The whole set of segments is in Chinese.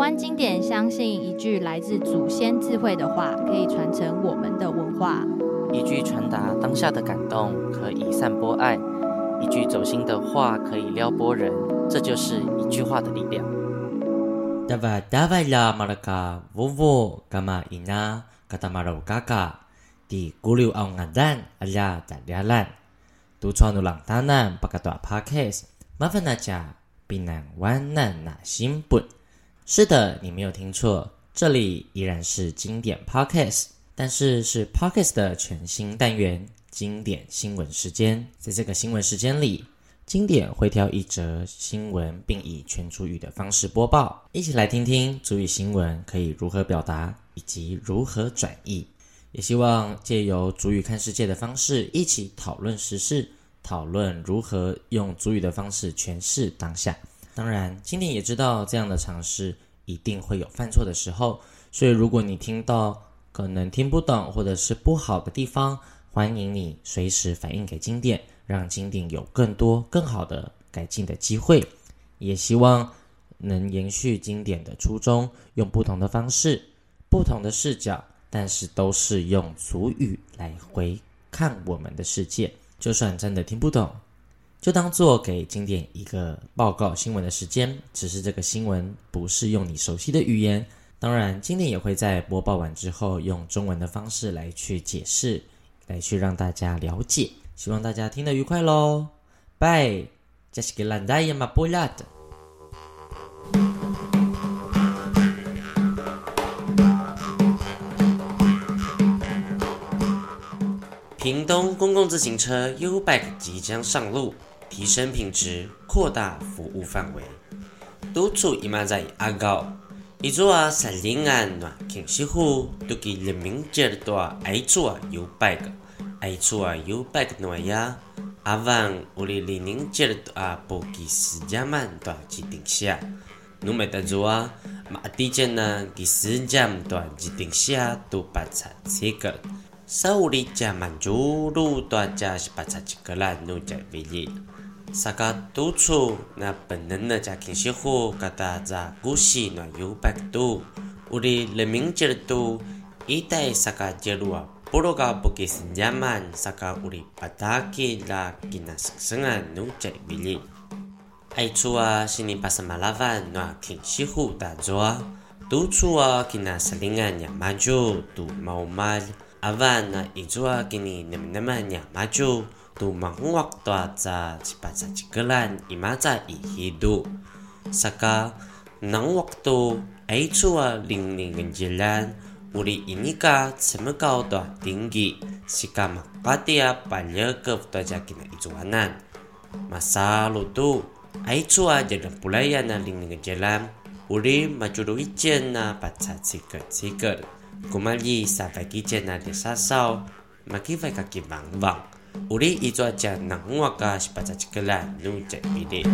湾经典相信一句来自祖先智慧的话，可以传承我们的文化。一句传达当下的感动，可以散播爱；一句走心的话，可以撩拨人。这就是一句话的力量。哒哇哒哇啦马拉卡，呜呜干嘛伊娜，嘎达马鲁嘎嘎，滴咕噜奥安是的，你没有听错，这里依然是经典 Podcast，但是是 Podcast 的全新单元——经典新闻时间。在这个新闻时间里，经典会挑一则新闻，并以全族语的方式播报。一起来听听族语新闻可以如何表达，以及如何转译。也希望借由族语看世界的方式，一起讨论时事，讨论如何用族语的方式诠释当下。当然，经典也知道这样的尝试一定会有犯错的时候，所以如果你听到可能听不懂或者是不好的地方，欢迎你随时反映给经典，让经典有更多更好的改进的机会。也希望能延续经典的初衷，用不同的方式、不同的视角，但是都是用俗语来回看我们的世界。就算真的听不懂。就当做给经典一个报告新闻的时间，只是这个新闻不是用你熟悉的语言。当然，经典也会在播报完之后用中文的方式来去解释，来去让大家了解。希望大家听得愉快喽！拜，这是个烂大爷嘛不拉的。屏东公共自行车 U-Bike 即将上路。提升品质，扩大服务范围。督促伊妈在阿高，伊做啊三零安暖庆西户，都给人民接多爱做有拜个，爱做有拜个暖呀。阿万屋里里宁接多啊不给私家们多几顶下，努没得做啊，马地间呢给私家们多几顶下都把差这个，沙屋里家满足路多家是把差几个啦，努在为例。萨嘎督促那本能的家庭生活，嘎达在古稀那有百度，屋里人民节度，一代萨嘎节路啊，不罗嘎不给新家们，萨嘎屋里把大给拉给那生生啊，奴在为例。爱处啊，是你把什么拉饭那挺西湖打做啊，督促啊，给那三零啊，娘妈就都毛妈，阿万那一做啊，给你那么那么娘妈就。tu mangwak tua za cipaca cikelan imaca i hidu saka nang waktu ai chua ling ling genjelan uri ini ka cemekau tua tinggi sika makatia palya ke tua jakina ijuanan masa lutu ai chua jadi pulayan na ling ling genjelan uri majuru ijen na paca ciker ciker kumali sa bagi jen na desa sao maki vai kaki bang bang 武力一座将南瓦嘎是把这几个烂路在比例。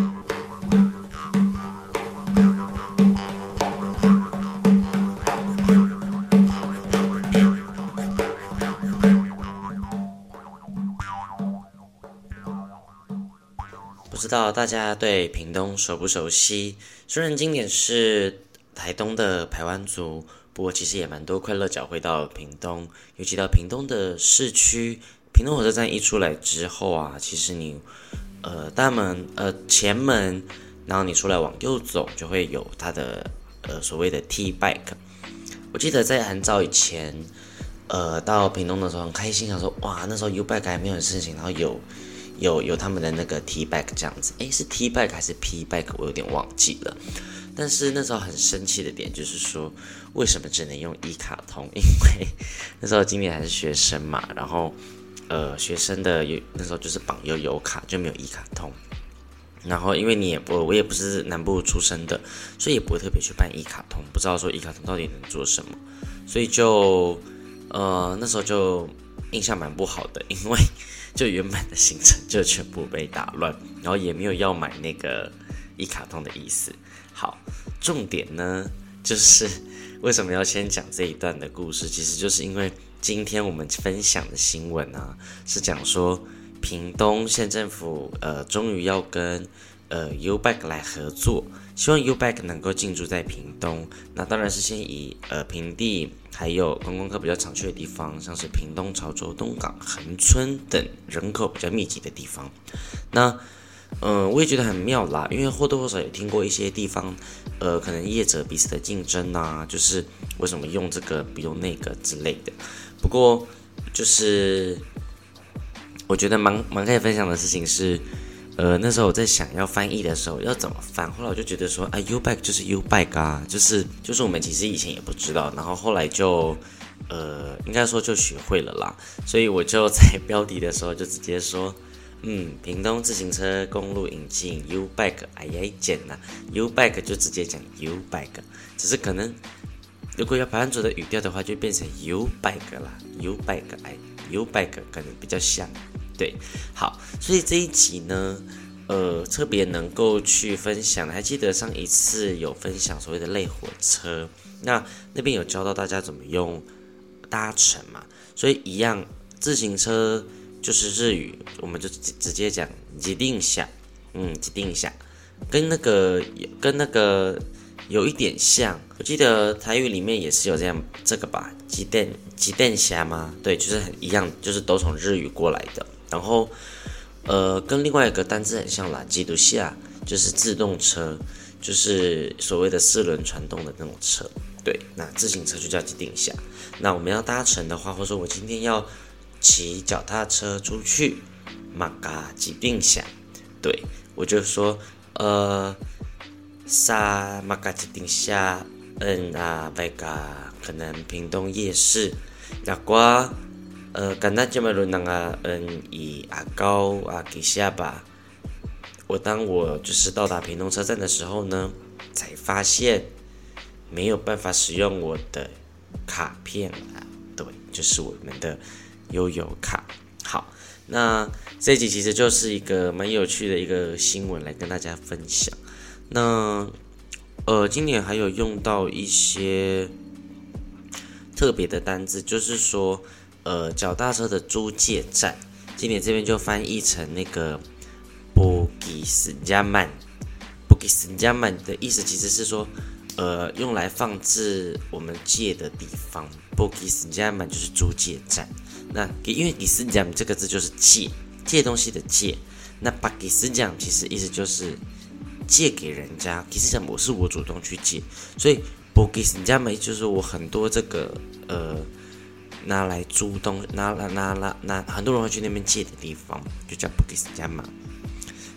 不知道大家对屏东熟不熟悉？虽然经典是台东的排湾族，不过其实也蛮多快乐脚会到屏东，尤其到屏东的市区。屏东火车站一出来之后啊，其实你，呃，大门呃前门，然后你出来往右走，就会有它的呃所谓的 T Bike。我记得在很早以前，呃，到屏东的时候很开心，想说哇，那时候 U Bike 还没有事情，然后有有有他们的那个 T Bike 这样子，诶，是 T Bike 还是 P Bike？我有点忘记了。但是那时候很生气的点就是说，为什么只能用一卡通？因为那时候今年还是学生嘛，然后。呃，学生的有那时候就是绑悠游卡，就没有一卡通。然后因为你也不，我也不是南部出生的，所以也不会特别去办一卡通，不知道说一卡通到底能做什么，所以就呃那时候就印象蛮不好的，因为就原本的行程就全部被打乱，然后也没有要买那个一卡通的意思。好，重点呢就是为什么要先讲这一段的故事，其实就是因为。今天我们分享的新闻啊，是讲说屏东县政府呃，终于要跟呃 UBAK 来合作，希望 UBAK 能够进驻在屏东。那当然是先以呃平地还有观光客比较常去的地方，像是屏东、潮州、东港、恒春等人口比较密集的地方。那嗯、我也觉得很妙啦，因为或多或少也听过一些地方，呃，可能业者彼此的竞争啊，就是为什么用这个不用那个之类的。不过就是我觉得蛮蛮可以分享的事情是。呃，那时候我在想要翻译的时候要怎么翻，后来我就觉得说，啊，U bike 就是 U bike 啊，就是就是我们其实以前也不知道，然后后来就，呃，应该说就学会了啦，所以我就在标题的时候就直接说，嗯，屏东自行车公路引进 U bike，哎呀，简呐，YouBike 就直接讲 U bike，只是可能如果要排湾族的语调的话，就变成 YouBike 啦，YouBike，哎，YouBike 可能比较像。对，好，所以这一集呢，呃，特别能够去分享。还记得上一次有分享所谓的类火车，那那边有教到大家怎么用搭乘嘛？所以一样，自行车就是日语，我们就直接讲自定下，嗯，自定下，跟那个跟那个有一点像。我记得台语里面也是有这样这个吧，自転自転车吗？对，就是很一样，就是都从日语过来的。然后，呃，跟另外一个单字很像啦，基督下就是自动车，就是所谓的四轮传动的那种车。对，那自行车就叫机定下。那我们要搭乘的话，或者说我今天要骑脚踏车出去，马嘎机定下。对，我就说，呃，沙马嘎机定下，嗯啊，那个可能屏东夜市，那瓜。呃，刚才这么多人啊，嗯，以阿高啊给下吧。我当我就是到达屏东车站的时候呢，才发现没有办法使用我的卡片啊。对，就是我们的悠游卡。好，那这集其实就是一个蛮有趣的一个新闻来跟大家分享。那呃，今年还有用到一些特别的单字，就是说。呃，脚踏车的租借站，今年这边就翻译成那个布吉斯加曼，布吉斯加曼的意思其实是说，呃，用来放置我们借的地方。布吉斯加曼就是租借站。那因为吉斯加曼这个字就是借，借东西的借。那巴吉斯加曼其实意思就是借给人家。吉斯加曼我是我主动去借，所以布吉斯加曼就是我很多这个呃。拿来租东，拿来拿拿拿，很多人会去那边借的地方，就叫布吉斯加嘛。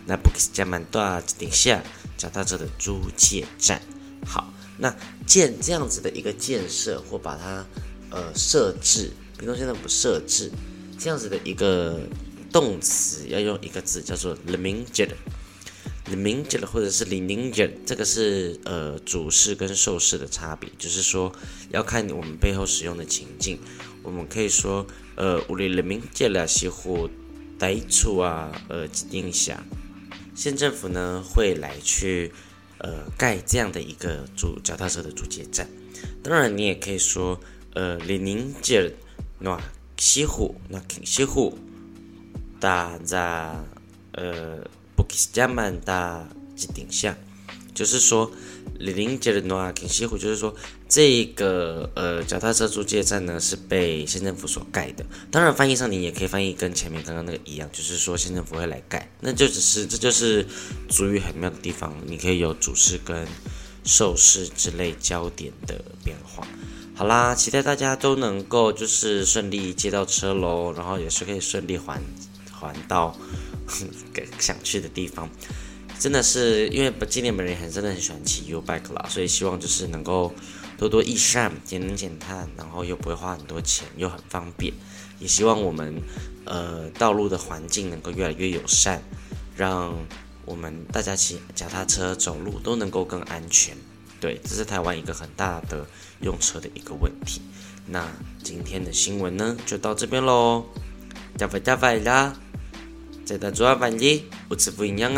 那布吉斯加曼到顶下找到这的租借站。好，那建这样子的一个建设或把它呃设置，比如说现在不设置这样子的一个动词，要用一个字叫做 l e m i n g e d。明节了或者是 lemingjed，这个是呃主事跟受事的差别，就是说要看我们背后使用的情境。我们可以说，呃，乌里人民借了西湖呆处啊，呃，指定下，县政府呢会来去，呃，盖这样的一个主脚踏车的主街站。当然，你也可以说，呃，里宁借那西湖那肯西湖，大家呃 加曼的指定下，就是说。李林杰的诺亚肯西湖，就是说这个呃脚踏车租借站呢是被县政府所盖的。当然翻译上你也可以翻译跟前面刚刚那个一样，就是说县政府会来盖，那就只是这就是族语很妙的地方，你可以有主事跟受事之类焦点的变化。好啦，期待大家都能够就是顺利借到车喽，然后也是可以顺利还还到想去的地方。真的是因为今年本人很真的很喜欢骑 U bike 啦，所以希望就是能够多多益善，节能减碳，然后又不会花很多钱，又很方便。也希望我们呃道路的环境能够越来越友善，让我们大家骑脚踏车走路都能够更安全。对，这是台湾一个很大的用车的一个问题。那今天的新闻呢就到这边喽，加拜加拜啦！在大做饭里，我吃不营养